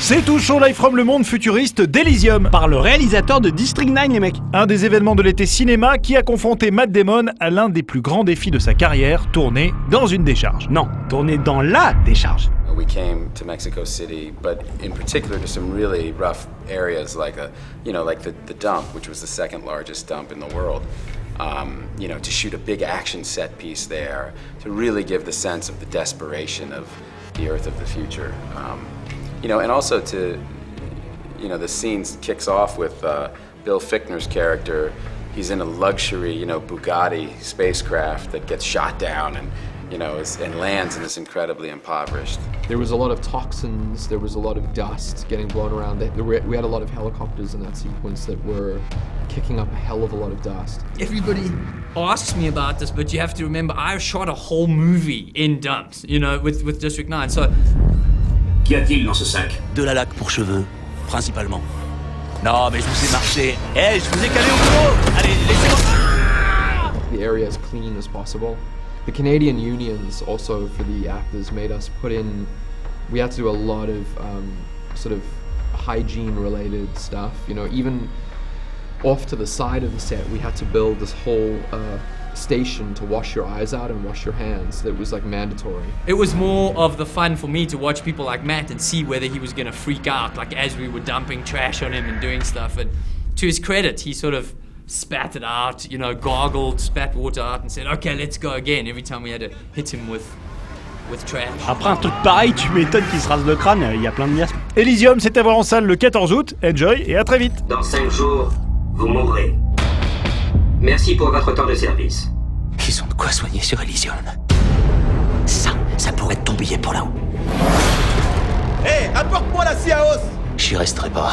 C'est tout show live from le monde futuriste d'Elysium. Par le réalisateur de District 9, les mecs. Un des événements de l'été cinéma qui a confronté Matt Damon à l'un des plus grands défis de sa carrière, tourner dans une décharge. Non, tourner dans la décharge. We came to Mexico City, but in particular to some really rough areas, like a, you know, like the, the dump, which was the second largest dump in the world. Um, you know, to shoot a big action set piece there, to really give the sense of the desperation of the Earth of the future. Um, you know, and also to, you know, the scene kicks off with uh, Bill Fichtner's character. He's in a luxury, you know, Bugatti spacecraft that gets shot down and, you know, is, and lands and is incredibly impoverished. There was a lot of toxins, there was a lot of dust getting blown around. We had a lot of helicopters in that sequence that were kicking up a hell of a lot of dust. Everybody asks me about this, but you have to remember I shot a whole movie in dumps, you know, with, with District 9. So Qu'y a-t-il dans ce sac De la laque pour cheveux, principalement. Non, mais je vous ai marché. Eh, je vous ai calé au boulot Allez, laissez-moi... The area as clean as possible. The Canadian unions also for the actors made us put in. We had to do a lot of um, sort of hygiene related stuff. You know, even off to the side of the set, we had to build this whole uh, station to wash your eyes out and wash your hands. That was like mandatory. it was more of the fun for me to watch people like Matt and see whether he was going to freak out, like as we were dumping trash on him and doing stuff. And to his credit, he sort of spat it out, you know, gargled, spat water out, and said, "Okay, let's go again." Every time we had to hit him with with trash. Après un truc pareil, tu m'étonnes qu'il se rase le crâne, il y a plein de miasmes. Elysium, c'est à voir en salle le 14 août. Enjoy et à très vite. Dans cinq jours, vous mourrez. Merci pour votre temps de service. Ils ont de quoi soigner sur Elysium? Ça, ça pourrait être ton billet pour là-haut. Hé, apporte-moi la scie à os J'y resterai pas.